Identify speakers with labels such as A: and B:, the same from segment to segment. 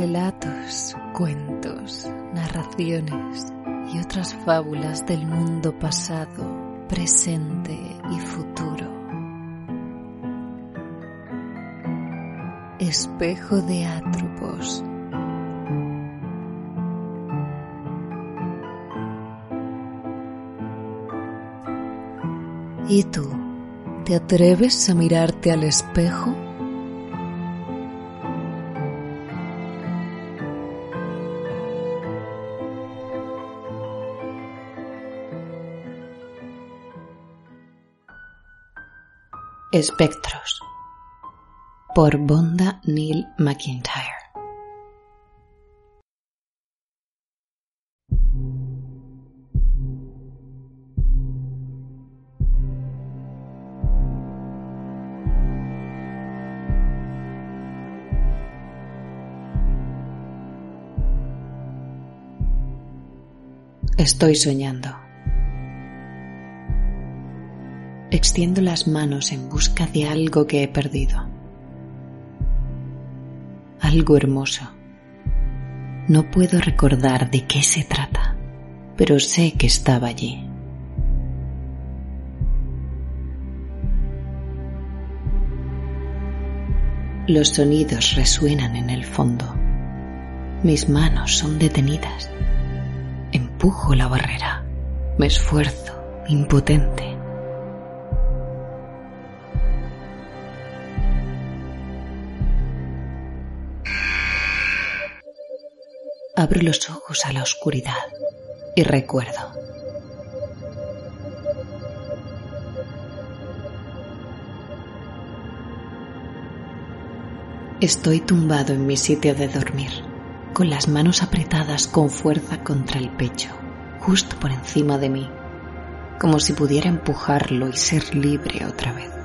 A: Relatos, cuentos, narraciones y otras fábulas del mundo pasado, presente y futuro. Espejo de Atropos. ¿Y tú? ¿Te atreves a mirarte al espejo? Espectros por Bonda Neil McIntyre. Estoy soñando. Extiendo las manos en busca de algo que he perdido. Algo hermoso. No puedo recordar de qué se trata, pero sé que estaba allí. Los sonidos resuenan en el fondo. Mis manos son detenidas. Empujo la barrera. Me esfuerzo, impotente. Abro los ojos a la oscuridad y recuerdo. Estoy tumbado en mi sitio de dormir, con las manos apretadas con fuerza contra el pecho, justo por encima de mí, como si pudiera empujarlo y ser libre otra vez.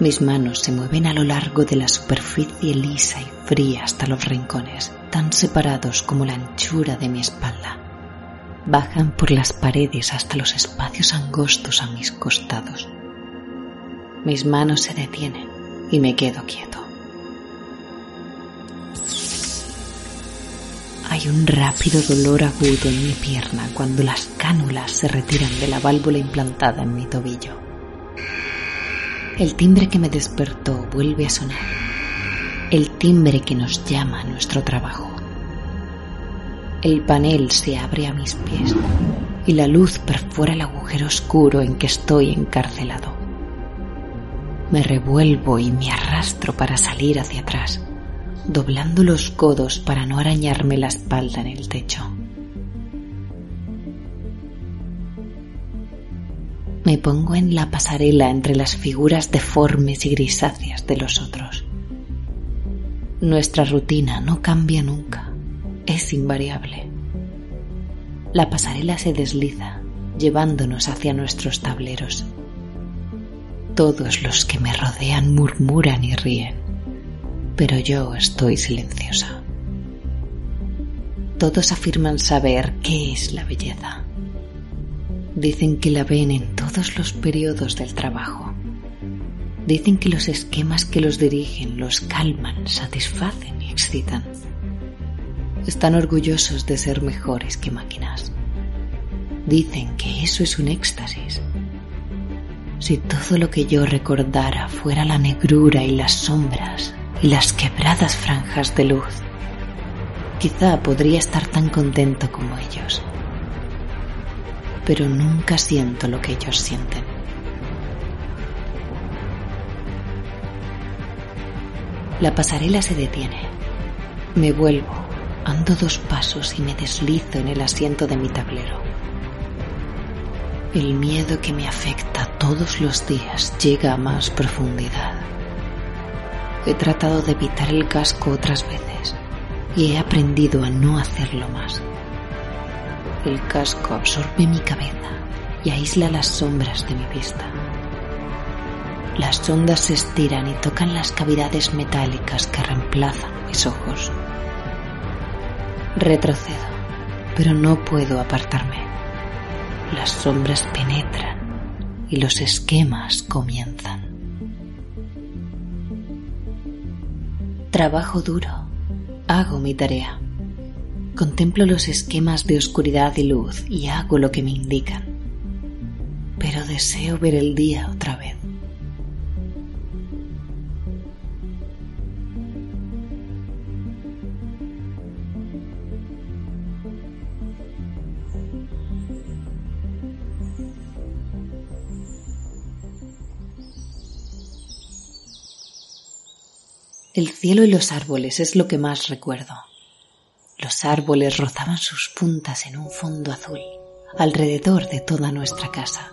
A: Mis manos se mueven a lo largo de la superficie lisa y fría hasta los rincones, tan separados como la anchura de mi espalda. Bajan por las paredes hasta los espacios angostos a mis costados. Mis manos se detienen y me quedo quieto. Hay un rápido dolor agudo en mi pierna cuando las cánulas se retiran de la válvula implantada en mi tobillo. El timbre que me despertó vuelve a sonar. El timbre que nos llama a nuestro trabajo. El panel se abre a mis pies y la luz perfora el agujero oscuro en que estoy encarcelado. Me revuelvo y me arrastro para salir hacia atrás, doblando los codos para no arañarme la espalda en el techo. Me pongo en la pasarela entre las figuras deformes y grisáceas de los otros. Nuestra rutina no cambia nunca, es invariable. La pasarela se desliza, llevándonos hacia nuestros tableros. Todos los que me rodean murmuran y ríen, pero yo estoy silenciosa. Todos afirman saber qué es la belleza Dicen que la ven en todos los periodos del trabajo. Dicen que los esquemas que los dirigen los calman, satisfacen y excitan. Están orgullosos de ser mejores que máquinas. Dicen que eso es un éxtasis. Si todo lo que yo recordara fuera la negrura y las sombras y las quebradas franjas de luz, quizá podría estar tan contento como ellos pero nunca siento lo que ellos sienten. La pasarela se detiene. Me vuelvo, ando dos pasos y me deslizo en el asiento de mi tablero. El miedo que me afecta todos los días llega a más profundidad. He tratado de evitar el casco otras veces y he aprendido a no hacerlo más. El casco absorbe mi cabeza y aísla las sombras de mi vista. Las ondas se estiran y tocan las cavidades metálicas que reemplazan mis ojos. Retrocedo, pero no puedo apartarme. Las sombras penetran y los esquemas comienzan. Trabajo duro, Hago mi tarea. Contemplo los esquemas de oscuridad y luz y hago lo que me indican. Pero deseo ver el día otra vez. El cielo y los árboles es lo que más recuerdo. Los árboles rozaban sus puntas en un fondo azul alrededor de toda nuestra casa.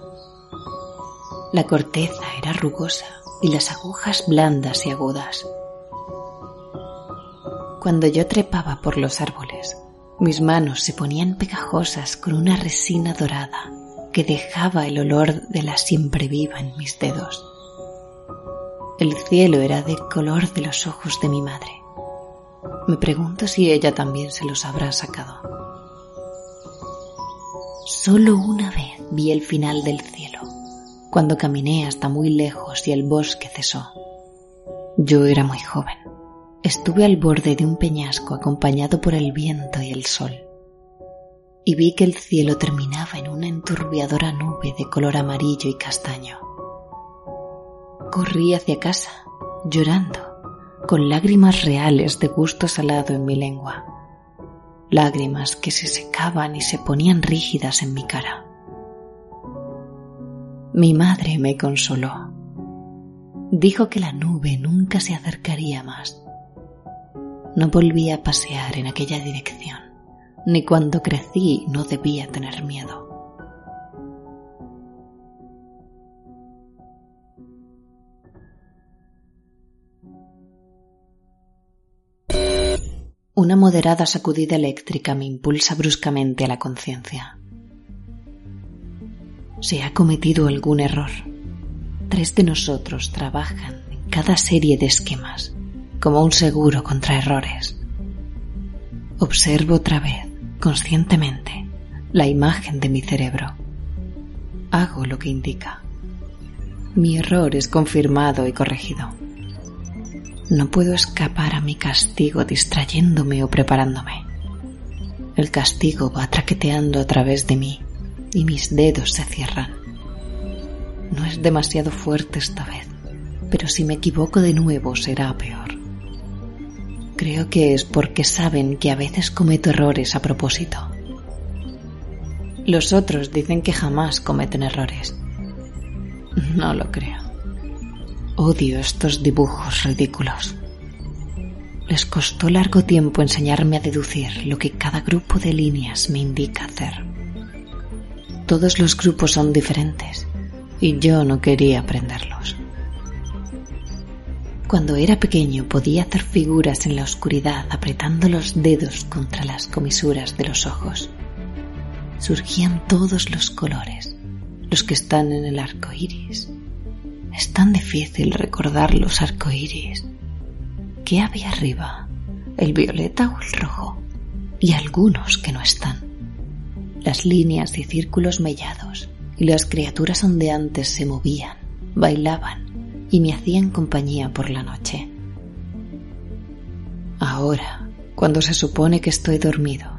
A: La corteza era rugosa y las agujas blandas y agudas. Cuando yo trepaba por los árboles, mis manos se ponían pegajosas con una resina dorada que dejaba el olor de la siempre viva en mis dedos. El cielo era de color de los ojos de mi madre. Me pregunto si ella también se los habrá sacado. Solo una vez vi el final del cielo, cuando caminé hasta muy lejos y el bosque cesó. Yo era muy joven. Estuve al borde de un peñasco acompañado por el viento y el sol. Y vi que el cielo terminaba en una enturbiadora nube de color amarillo y castaño. Corrí hacia casa, llorando, con lágrimas reales de gusto salado en mi lengua. Lágrimas que se secaban y se ponían rígidas en mi cara. Mi madre me consoló. Dijo que la nube nunca se acercaría más. No volví a pasear en aquella dirección, ni cuando crecí no debía tener miedo. Una moderada sacudida eléctrica me impulsa bruscamente a la conciencia. Se ha cometido algún error. Tres de nosotros trabajan en cada serie de esquemas como un seguro contra errores. Observo otra vez, conscientemente, la imagen de mi cerebro. Hago lo que indica. Mi error es confirmado y corregido. No puedo escapar a mi castigo distrayéndome o preparándome. El castigo va traqueteando a través de mí y mis dedos se cierran. No es demasiado fuerte esta vez, pero si me equivoco de nuevo será peor. Creo que es porque saben que a veces cometo errores a propósito. Los otros dicen que jamás cometen errores. No lo creo. Odio estos dibujos ridículos. Les costó largo tiempo enseñarme a deducir lo que cada grupo de líneas me indica hacer. Todos los grupos son diferentes y yo no quería aprenderlos. Cuando era pequeño podía hacer figuras en la oscuridad apretando los dedos contra las comisuras de los ojos. Surgían todos los colores, los que están en el arco iris, es tan difícil recordar los arcoíris. ¿Qué había arriba? ¿El violeta o el rojo? Y algunos que no están. Las líneas y círculos mellados y las criaturas ondeantes se movían, bailaban y me hacían compañía por la noche. Ahora, cuando se supone que estoy dormido,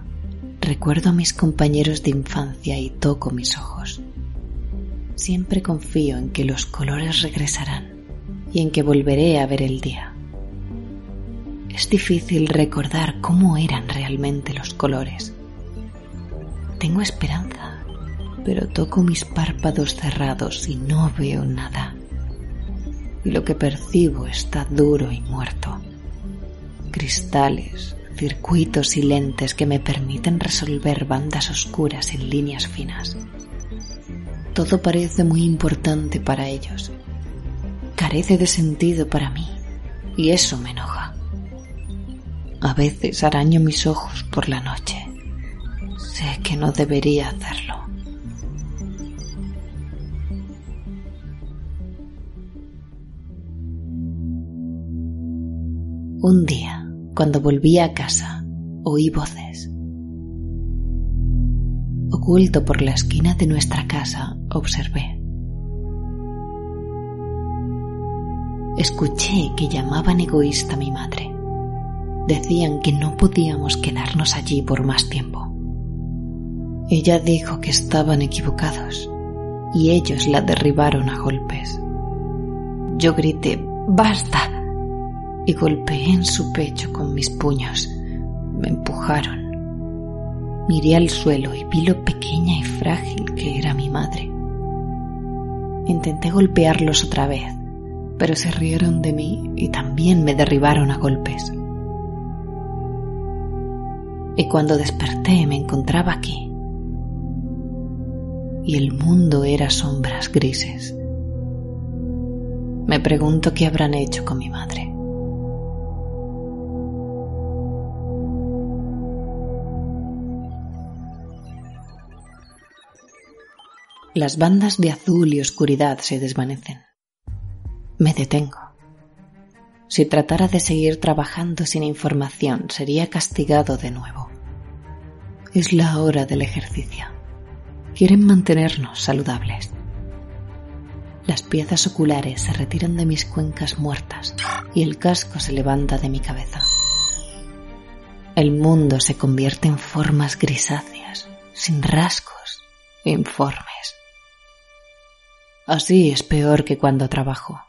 A: recuerdo a mis compañeros de infancia y toco mis ojos. Siempre confío en que los colores regresarán y en que volveré a ver el día. Es difícil recordar cómo eran realmente los colores. Tengo esperanza, pero toco mis párpados cerrados y no veo nada. Y lo que percibo está duro y muerto. Cristales, circuitos y lentes que me permiten resolver bandas oscuras en líneas finas. Todo parece muy importante para ellos. Carece de sentido para mí y eso me enoja. A veces araño mis ojos por la noche. Sé que no debería hacerlo. Un día, cuando volví a casa, oí voces. Oculto por la esquina de nuestra casa, observé. Escuché que llamaban egoísta a mi madre. decían que no podíamos quedarnos allí por más tiempo. Ella dijo que estaban equivocados y ellos la derribaron a golpes. Yo grité, ¡basta! y golpeé en su pecho con mis puños. Me empujaron. Miré al suelo y vi lo pequeña y frágil que era mi madre. Intenté golpearlos otra vez, pero se rieron de mí y también me derribaron a golpes. Y cuando desperté me encontraba aquí. Y el mundo era sombras grises. Me pregunto qué habrán hecho con mi madre. Las bandas de azul y oscuridad se desvanecen. Me detengo. Si tratara de seguir trabajando sin información, sería castigado de nuevo. Es la hora del ejercicio. Quieren mantenernos saludables. Las piezas oculares se retiran de mis cuencas muertas y el casco se levanta de mi cabeza. El mundo se convierte en formas grisáceas, sin rasgos, informes. Así es peor que cuando trabajo,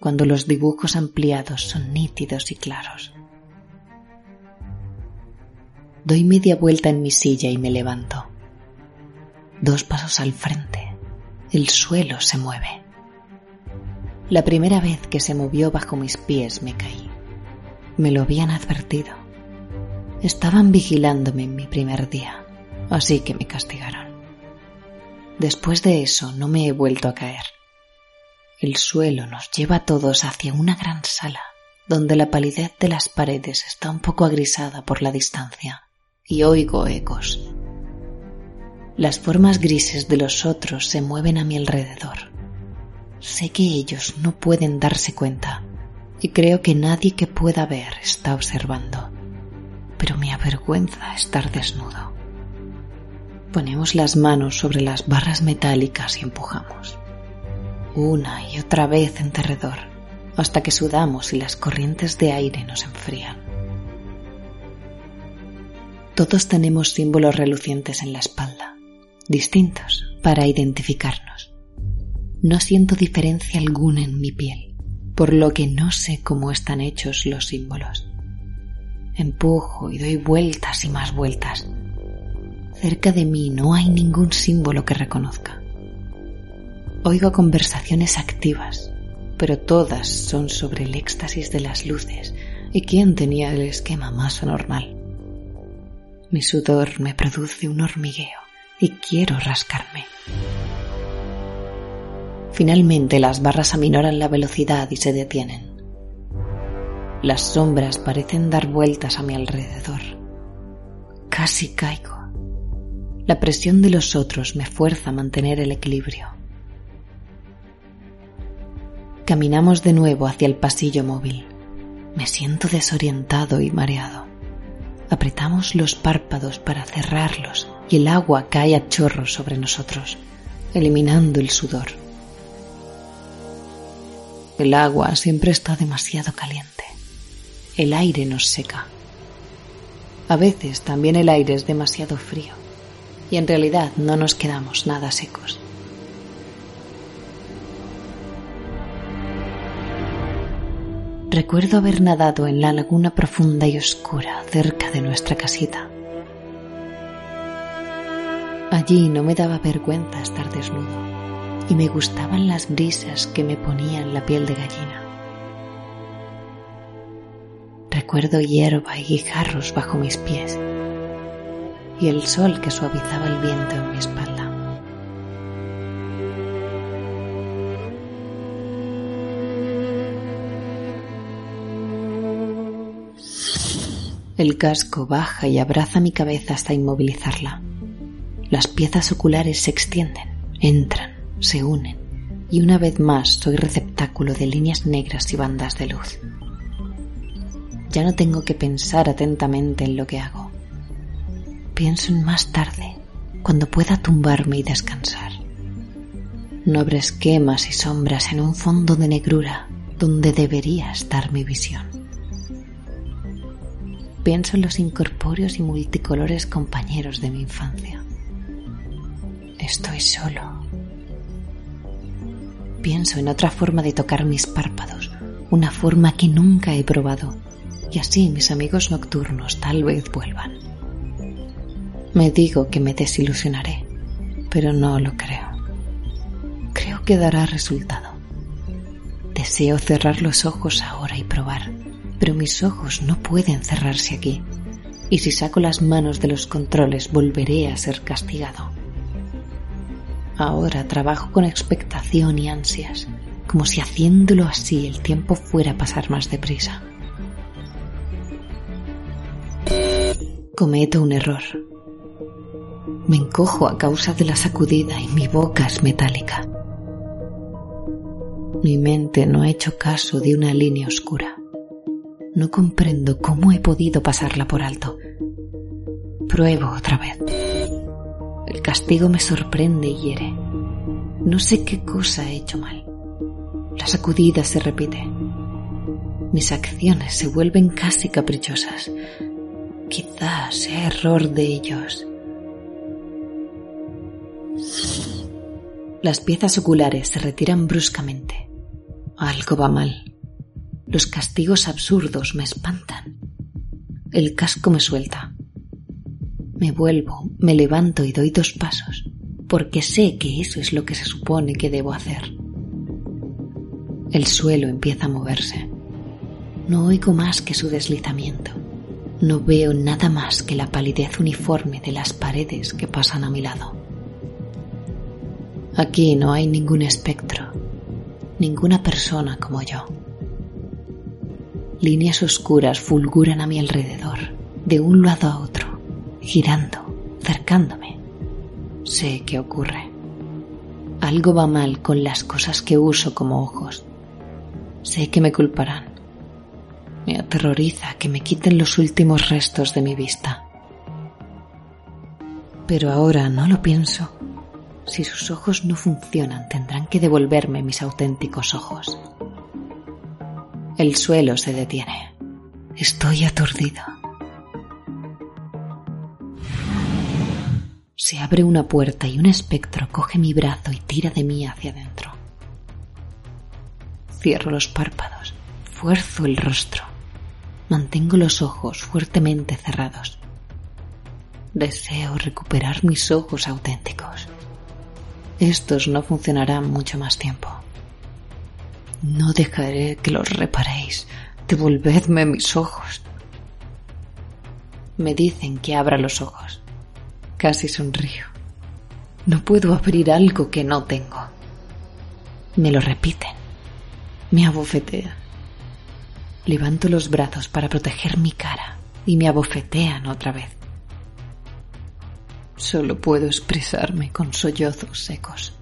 A: cuando los dibujos ampliados son nítidos y claros. Doy media vuelta en mi silla y me levanto. Dos pasos al frente. El suelo se mueve. La primera vez que se movió bajo mis pies me caí. Me lo habían advertido. Estaban vigilándome en mi primer día, así que me castigaron. Después de eso no me he vuelto a caer. El suelo nos lleva a todos hacia una gran sala, donde la palidez de las paredes está un poco agrisada por la distancia, y oigo ecos. Las formas grises de los otros se mueven a mi alrededor. Sé que ellos no pueden darse cuenta, y creo que nadie que pueda ver está observando, pero me avergüenza estar desnudo. Ponemos las manos sobre las barras metálicas y empujamos. Una y otra vez en derredor, hasta que sudamos y las corrientes de aire nos enfrían. Todos tenemos símbolos relucientes en la espalda, distintos para identificarnos. No siento diferencia alguna en mi piel, por lo que no sé cómo están hechos los símbolos. Empujo y doy vueltas y más vueltas, Cerca de mí no hay ningún símbolo que reconozca. Oigo conversaciones activas, pero todas son sobre el éxtasis de las luces y quién tenía el esquema más anormal. Mi sudor me produce un hormigueo y quiero rascarme. Finalmente las barras aminoran la velocidad y se detienen. Las sombras parecen dar vueltas a mi alrededor. Casi caigo. La presión de los otros me fuerza a mantener el equilibrio. Caminamos de nuevo hacia el pasillo móvil. Me siento desorientado y mareado. Apretamos los párpados para cerrarlos y el agua cae a chorros sobre nosotros, eliminando el sudor. El agua siempre está demasiado caliente. El aire nos seca. A veces también el aire es demasiado frío y en realidad no nos quedamos nada secos. Recuerdo haber nadado en la laguna profunda y oscura cerca de nuestra casita. Allí no me daba vergüenza estar desnudo y me gustaban las brisas que me ponían la piel de gallina. Recuerdo hierba y guijarros bajo mis pies y el sol que suavizaba el viento en mi espalda. El casco baja y abraza mi cabeza hasta inmovilizarla. Las piezas oculares se extienden, entran, se unen y una vez más soy receptáculo de líneas negras y bandas de luz. Ya no tengo que pensar atentamente en lo que hago pienso en más tarde, cuando pueda tumbarme y descansar. No habrá esquemas y sombras en un fondo de negrura donde debería estar mi visión. pienso en los incorpóreos y multicolores compañeros de mi infancia. Estoy solo. Pienso en otra forma de tocar mis párpados, una forma que nunca he probado, y así mis amigos nocturnos tal vez vuelvan. Me digo que me desilusionaré, pero no lo creo. Creo que dará resultado. Deseo cerrar los ojos ahora y probar, pero mis ojos no pueden cerrarse aquí. Y si saco las manos de los controles volveré a ser castigado. Ahora trabajo con expectación y ansias, como si haciéndolo así el tiempo fuera a pasar más deprisa. Cometo un error. Me encojo a causa de la sacudida y mi boca es metálica. Mi mente no ha hecho caso de una línea oscura. No comprendo cómo he podido pasarla por alto. Pruebo otra vez. El castigo me sorprende y hiere. No sé qué cosa he hecho mal. La sacudida se repite. Mis acciones se vuelven casi caprichosas. Quizás sea error de ellos. Las piezas oculares se retiran bruscamente. Algo va mal. Los castigos absurdos me espantan. El casco me suelta. Me vuelvo, me levanto y doy dos pasos, porque sé que eso es lo que se supone que debo hacer. El suelo empieza a moverse. No oigo más que su deslizamiento. No veo nada más que la palidez uniforme de las paredes que pasan a mi lado. Aquí no hay ningún espectro, ninguna persona como yo. Líneas oscuras fulguran a mi alrededor, de un lado a otro, girando, cercándome. Sé qué ocurre. Algo va mal con las cosas que uso como ojos. Sé que me culparán. Me aterroriza que me quiten los últimos restos de mi vista. Pero ahora no lo pienso si sus ojos no funcionan, tendrán que devolverme mis auténticos ojos. El suelo se detiene. Estoy aturdido. Se abre una puerta y un espectro coge mi brazo y tira de mí hacia adentro. Cierro los párpados, fuerzo el rostro, mantengo los ojos fuertemente cerrados. Deseo recuperar mis ojos auténticos estos no funcionarán mucho más tiempo. No dejaré que los reparéis. Devolvedme mis ojos. Me dicen que abra los ojos. Casi sonrío. No puedo abrir algo que no tengo. Me lo repiten. Me abofetean. Levanto los brazos para proteger mi cara y me abofetean otra vez. Solo puedo expresarme con sollozos secos.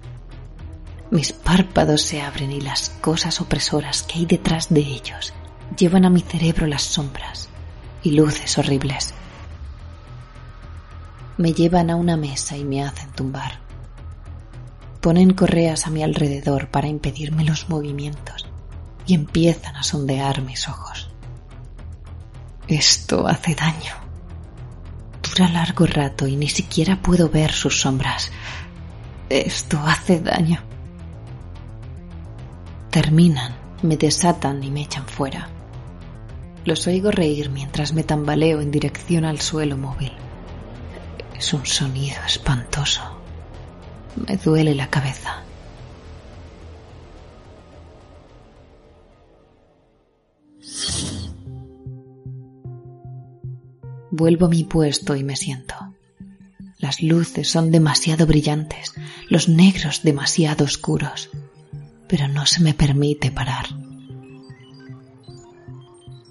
A: Mis párpados se abren y las cosas opresoras que hay detrás de ellos llevan a mi cerebro las sombras y luces horribles. Me llevan a una mesa y me hacen tumbar. Ponen correas a mi alrededor para impedirme los movimientos y empiezan a sondear mis ojos. Esto hace daño dura largo rato y ni siquiera puedo ver sus sombras. Esto hace daño. Terminan, me desatan y me echan fuera. Los oigo reír mientras me tambaleo en dirección al suelo móvil. Es un sonido espantoso. Me duele la cabeza. Vuelvo a mi puesto y me siento. Las luces son demasiado brillantes, los negros demasiado oscuros, pero no se me permite parar.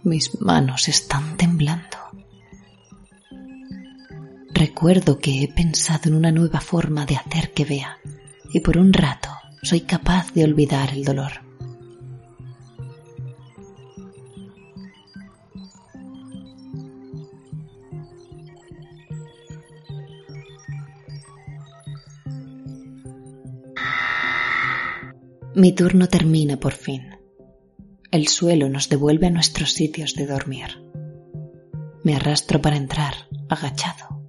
A: Mis manos están temblando. Recuerdo que he pensado en una nueva forma de hacer que vea y por un rato soy capaz de olvidar el dolor. Mi turno termina por fin. El suelo nos devuelve a nuestros sitios de dormir. Me arrastro para entrar, agachado.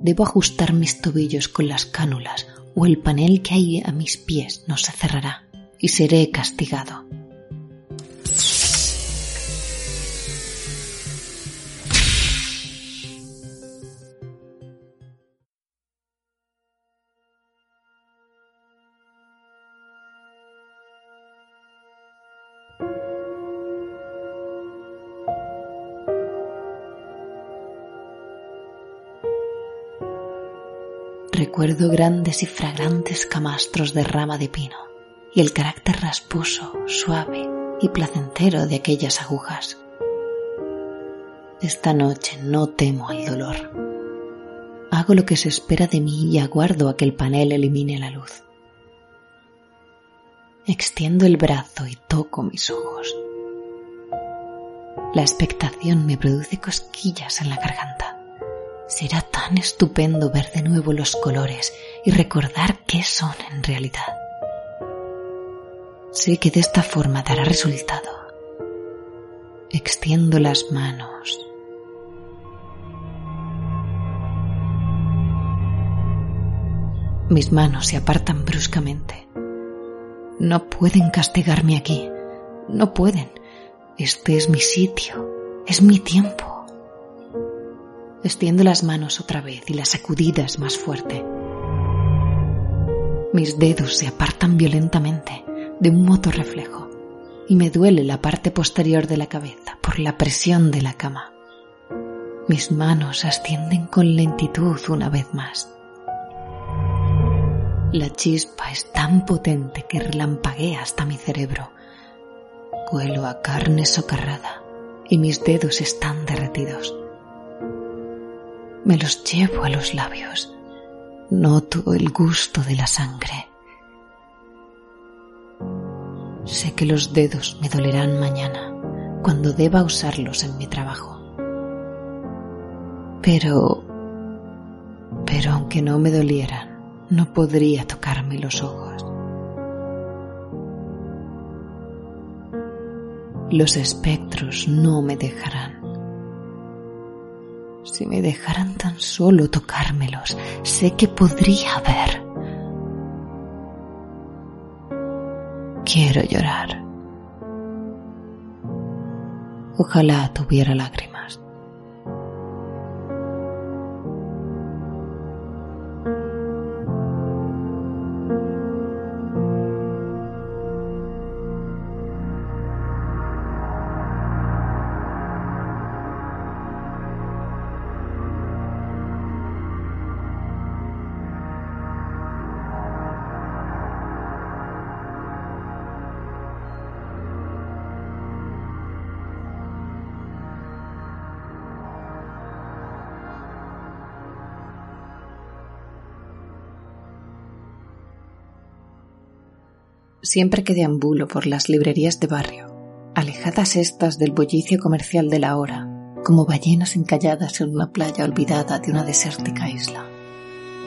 A: Debo ajustar mis tobillos con las cánulas o el panel que hay a mis pies no se cerrará y seré castigado. Grandes y fragrantes camastros de rama de pino y el carácter rasposo, suave y placentero de aquellas agujas. Esta noche no temo al dolor. Hago lo que se espera de mí y aguardo a que el panel elimine la luz. Extiendo el brazo y toco mis ojos. La expectación me produce cosquillas en la garganta. Será tan estupendo ver de nuevo los colores y recordar qué son en realidad. Sé que de esta forma dará resultado. Extiendo las manos. Mis manos se apartan bruscamente. No pueden castigarme aquí. No pueden. Este es mi sitio. Es mi tiempo. Extiendo las manos otra vez y la sacudida es más fuerte. Mis dedos se apartan violentamente de un moto reflejo y me duele la parte posterior de la cabeza por la presión de la cama. Mis manos ascienden con lentitud una vez más. La chispa es tan potente que relampaguea hasta mi cerebro. Cuelo a carne socarrada y mis dedos están derretidos me los llevo a los labios. Noto el gusto de la sangre. Sé que los dedos me dolerán mañana cuando deba usarlos en mi trabajo. Pero... Pero aunque no me dolieran, no podría tocarme los ojos. Los espectros no me dejarán. Si me dejaran tan solo tocármelos, sé que podría ver. Quiero llorar. Ojalá tuviera lágrimas. Siempre que deambulo por las librerías de barrio, alejadas estas del bullicio comercial de la hora, como ballenas encalladas en una playa olvidada de una desértica isla.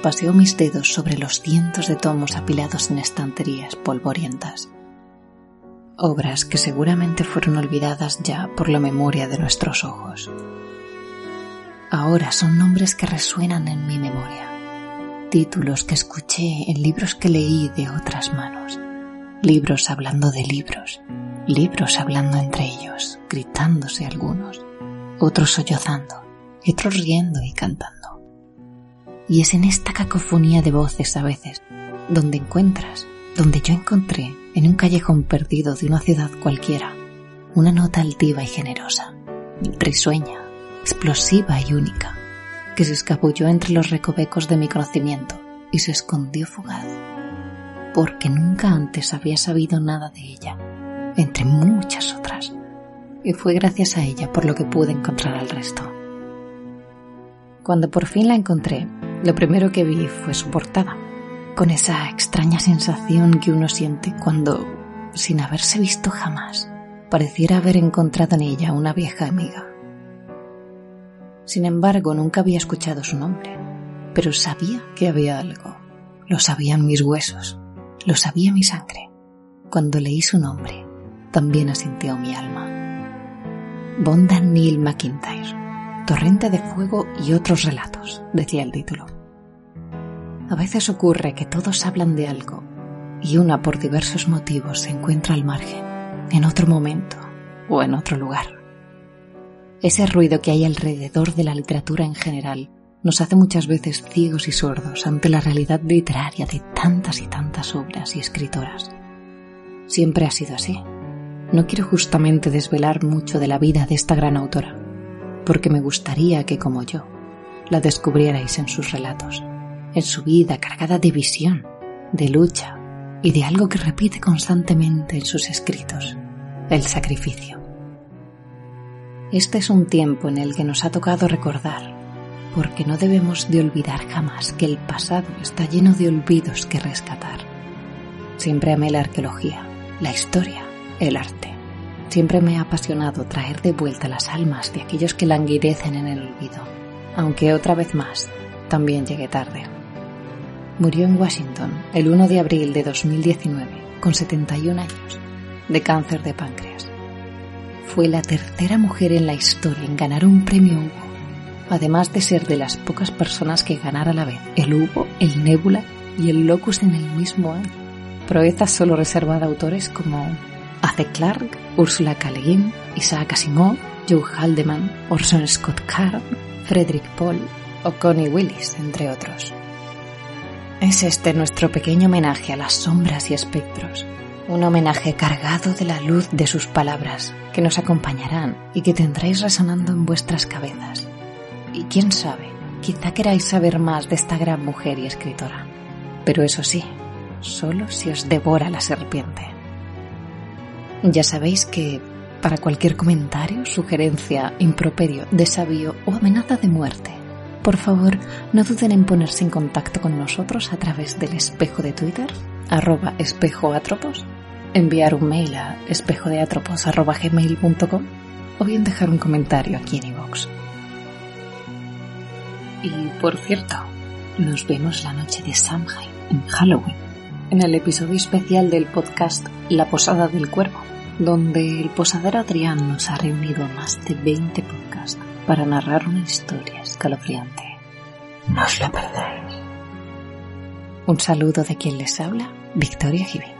A: Paseo mis dedos sobre los cientos de tomos apilados en estanterías polvorientas. Obras que seguramente fueron olvidadas ya por la memoria de nuestros ojos. Ahora son nombres que resuenan en mi memoria, títulos que escuché en libros que leí de otras manos libros hablando de libros, libros hablando entre ellos, gritándose algunos, otros sollozando, otros riendo y cantando. Y es en esta cacofonía de voces a veces donde encuentras, donde yo encontré, en un callejón perdido de una ciudad cualquiera, una nota altiva y generosa, risueña, explosiva y única, que se escabulló entre los recovecos de mi conocimiento y se escondió fugaz porque nunca antes había sabido nada de ella, entre muchas otras, y fue gracias a ella por lo que pude encontrar al resto. Cuando por fin la encontré, lo primero que vi fue su portada, con esa extraña sensación que uno siente cuando, sin haberse visto jamás, pareciera haber encontrado en ella una vieja amiga. Sin embargo, nunca había escuchado su nombre, pero sabía que había algo. Lo sabían mis huesos. Lo sabía mi sangre. Cuando leí su nombre, también asintió mi alma. Bonda Neil McIntyre, Torrente de Fuego y otros relatos, decía el título. A veces ocurre que todos hablan de algo y una por diversos motivos se encuentra al margen, en otro momento o en otro lugar. Ese ruido que hay alrededor de la literatura en general nos hace muchas veces ciegos y sordos ante la realidad literaria de tantas y tantas obras y escritoras. Siempre ha sido así. No quiero justamente desvelar mucho de la vida de esta gran autora, porque me gustaría que, como yo, la descubrierais en sus relatos en su vida cargada de visión, de lucha y de algo que repite constantemente en sus escritos, el sacrificio. Este es un tiempo en el que nos ha tocado recordar, porque no debemos de olvidar jamás que el pasado está lleno de olvidos que rescatar. Siempre amé la arqueología, la historia, el arte. Siempre me ha apasionado traer de vuelta las almas de aquellos que languidecen en el olvido, aunque otra vez más también llegué tarde murió en Washington el 1 de abril de 2019, con 71 años, de cáncer de páncreas. Fue la tercera mujer en la historia en ganar un premio Hugo, además de ser de las pocas personas que ganara a la vez el Hugo, el Nebula y el Locus en el mismo año. Proeza solo reservada a autores como Ace Clark, Ursula K. Le Guin, Isaac Asimov, Joe Haldeman, Orson Scott Card, Frederick Paul o Connie Willis, entre otros. Es este nuestro pequeño homenaje a las sombras y espectros, un homenaje cargado de la luz de sus palabras, que nos acompañarán y que tendréis resonando en vuestras cabezas. Y quién sabe, quizá queráis saber más de esta gran mujer y escritora. Pero eso sí, solo si os devora la serpiente. Ya sabéis que para cualquier comentario, sugerencia, improperio, desafío o amenaza de muerte, por favor, no duden en ponerse en contacto con nosotros a través del espejo de Twitter, arroba espejoatropos, enviar un mail a espejodeatropos.gmail.com o bien dejar un comentario aquí en iVoox. Y por cierto, nos vemos la noche de Samhain en Halloween, en el episodio especial del podcast La Posada del Cuervo, donde el posadero Adrián nos ha reunido más de 20 podcasts para narrar una historia escalofriante. No os la perdáis. Un saludo de quien les habla, Victoria Jiménez.